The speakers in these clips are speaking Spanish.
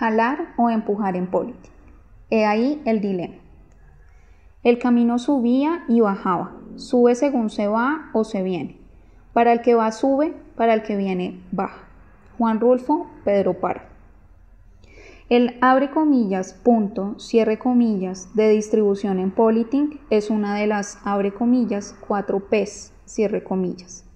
Jalar o empujar en política. He ahí el dilema. El camino subía y bajaba, sube según se va o se viene. Para el que va sube, para el que viene baja. Juan Rulfo, Pedro Parra. El abre comillas, punto, cierre comillas de distribución en Politing es una de las abre comillas, cuatro P's, cierre comillas.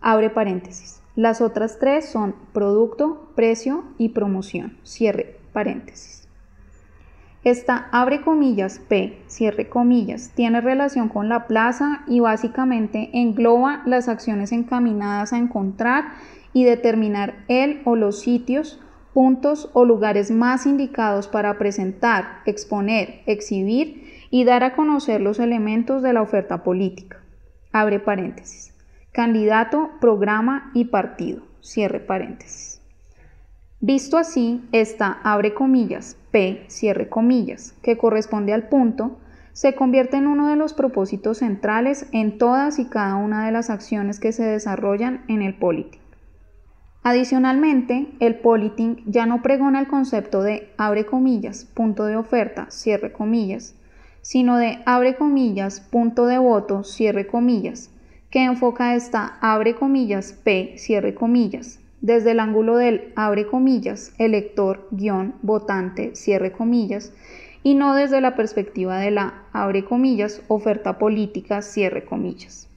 Abre paréntesis. Las otras tres son producto, precio y promoción, cierre paréntesis. Esta abre comillas P, cierre comillas, tiene relación con la plaza y básicamente engloba las acciones encaminadas a encontrar y determinar el o los sitios, puntos o lugares más indicados para presentar, exponer, exhibir y dar a conocer los elementos de la oferta política. Abre paréntesis candidato, programa y partido. Cierre paréntesis. Visto así, esta abre comillas, P, cierre comillas, que corresponde al punto, se convierte en uno de los propósitos centrales en todas y cada una de las acciones que se desarrollan en el politing. Adicionalmente, el politing ya no pregona el concepto de abre comillas, punto de oferta, cierre comillas, sino de abre comillas, punto de voto, cierre comillas, que enfoca esta abre comillas P, cierre comillas, desde el ángulo del abre comillas, elector, guion, votante, cierre comillas, y no desde la perspectiva de la abre comillas, oferta política, cierre comillas.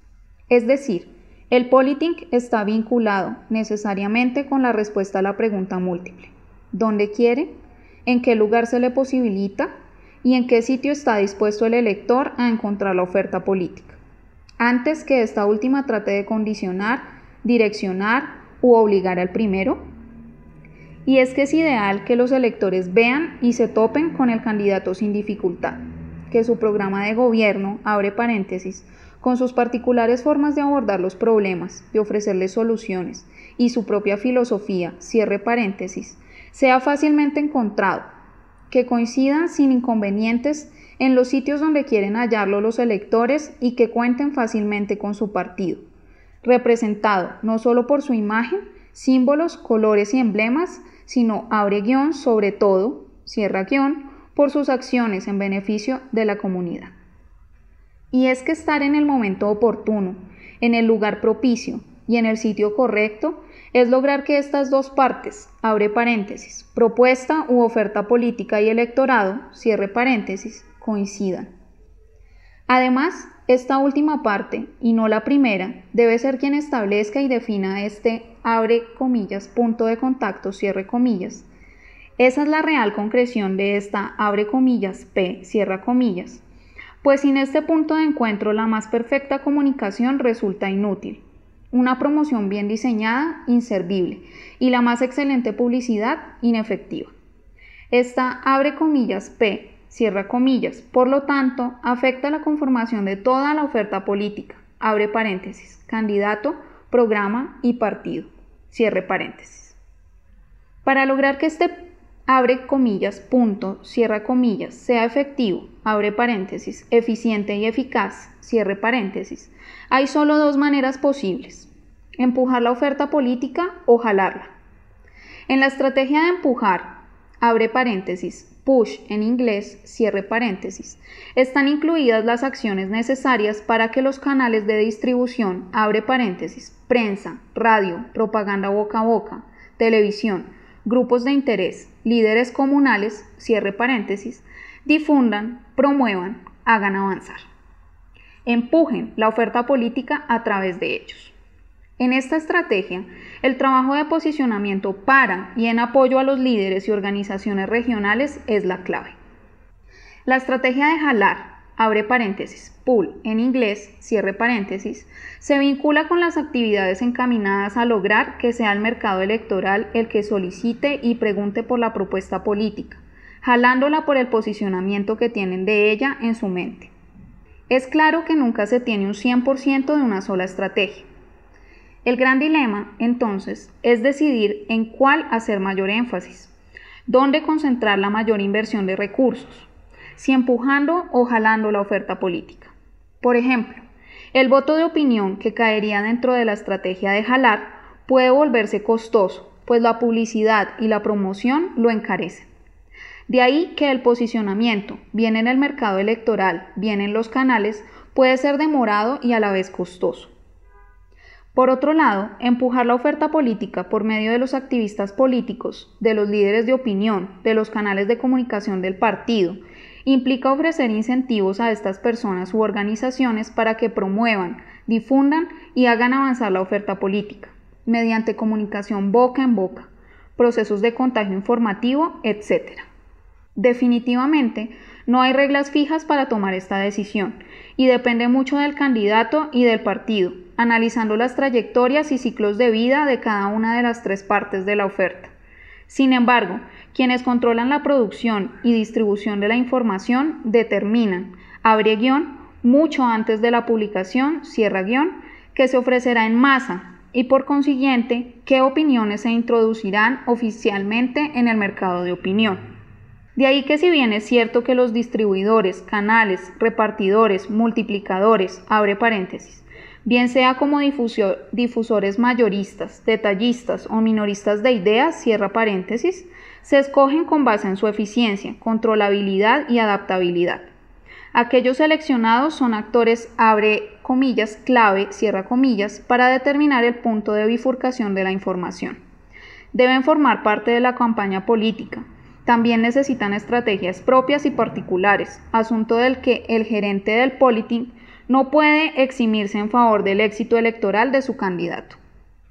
Es decir, el politing está vinculado necesariamente con la respuesta a la pregunta múltiple. ¿Dónde quiere? ¿En qué lugar se le posibilita? ¿Y en qué sitio está dispuesto el elector a encontrar la oferta política? Antes que esta última trate de condicionar, direccionar u obligar al primero? Y es que es ideal que los electores vean y se topen con el candidato sin dificultad, que su programa de gobierno, abre paréntesis, con sus particulares formas de abordar los problemas, de ofrecerles soluciones, y su propia filosofía, cierre paréntesis, sea fácilmente encontrado, que coincidan sin inconvenientes en los sitios donde quieren hallarlo los electores y que cuenten fácilmente con su partido, representado no solo por su imagen, símbolos, colores y emblemas, sino abre guion sobre todo, cierra guion, por sus acciones en beneficio de la comunidad. Y es que estar en el momento oportuno, en el lugar propicio y en el sitio correcto es lograr que estas dos partes, abre paréntesis, propuesta u oferta política y electorado, cierre paréntesis, coincidan. Además, esta última parte, y no la primera, debe ser quien establezca y defina este abre comillas, punto de contacto, cierre comillas. Esa es la real concreción de esta abre comillas, P, cierra comillas. Pues sin este punto de encuentro la más perfecta comunicación resulta inútil. Una promoción bien diseñada, inservible, y la más excelente publicidad, inefectiva. Esta abre comillas, P, cierra comillas. Por lo tanto, afecta la conformación de toda la oferta política. Abre paréntesis. Candidato, programa y partido. Cierre paréntesis. Para lograr que este abre comillas, punto, cierra comillas, sea efectivo, abre paréntesis, eficiente y eficaz, cierre paréntesis, hay solo dos maneras posibles. Empujar la oferta política o jalarla. En la estrategia de empujar, abre paréntesis, push en inglés, cierre paréntesis, están incluidas las acciones necesarias para que los canales de distribución, abre paréntesis, prensa, radio, propaganda boca a boca, televisión, grupos de interés, líderes comunales, cierre paréntesis, difundan, promuevan, hagan avanzar. Empujen la oferta política a través de ellos. En esta estrategia, el trabajo de posicionamiento para y en apoyo a los líderes y organizaciones regionales es la clave. La estrategia de jalar, abre paréntesis, pull en inglés, cierre paréntesis, se vincula con las actividades encaminadas a lograr que sea el mercado electoral el que solicite y pregunte por la propuesta política, jalándola por el posicionamiento que tienen de ella en su mente. Es claro que nunca se tiene un 100% de una sola estrategia el gran dilema, entonces, es decidir en cuál hacer mayor énfasis, dónde concentrar la mayor inversión de recursos, si empujando o jalando la oferta política. Por ejemplo, el voto de opinión que caería dentro de la estrategia de jalar puede volverse costoso pues la publicidad y la promoción lo encarecen. De ahí que el posicionamiento, bien en el mercado electoral, bien en los canales, puede ser demorado y a la vez costoso. Por otro lado, empujar la oferta política por medio de los activistas políticos, de los líderes de opinión, de los canales de comunicación del partido, implica ofrecer incentivos a estas personas u organizaciones para que promuevan, difundan y hagan avanzar la oferta política, mediante comunicación boca en boca, procesos de contagio informativo, etc. Definitivamente, no hay reglas fijas para tomar esta decisión y depende mucho del candidato y del partido, analizando las trayectorias y ciclos de vida de cada una de las tres partes de la oferta. Sin embargo, quienes controlan la producción y distribución de la información determinan, abre guion, mucho antes de la publicación, cierra guion, que se ofrecerá en masa y por consiguiente qué opiniones se introducirán oficialmente en el mercado de opinión. De ahí que si bien es cierto que los distribuidores, canales, repartidores, multiplicadores, abre paréntesis, bien sea como difusores mayoristas, detallistas o minoristas de ideas, cierra paréntesis, se escogen con base en su eficiencia, controlabilidad y adaptabilidad. Aquellos seleccionados son actores, abre comillas, clave, cierra comillas, para determinar el punto de bifurcación de la información. Deben formar parte de la campaña política. También necesitan estrategias propias y particulares, asunto del que el gerente del politing no puede eximirse en favor del éxito electoral de su candidato.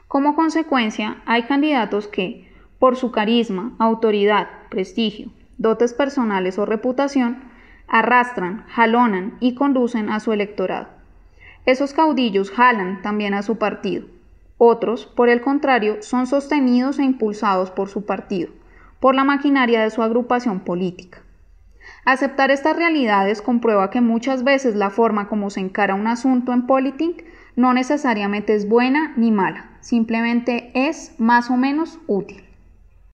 Como consecuencia, hay candidatos que, por su carisma, autoridad, prestigio, dotes personales o reputación, arrastran, jalonan y conducen a su electorado. Esos caudillos jalan también a su partido. Otros, por el contrario, son sostenidos e impulsados por su partido, por la maquinaria de su agrupación política. Aceptar estas realidades comprueba que muchas veces la forma como se encara un asunto en Politic no necesariamente es buena ni mala, simplemente es más o menos útil.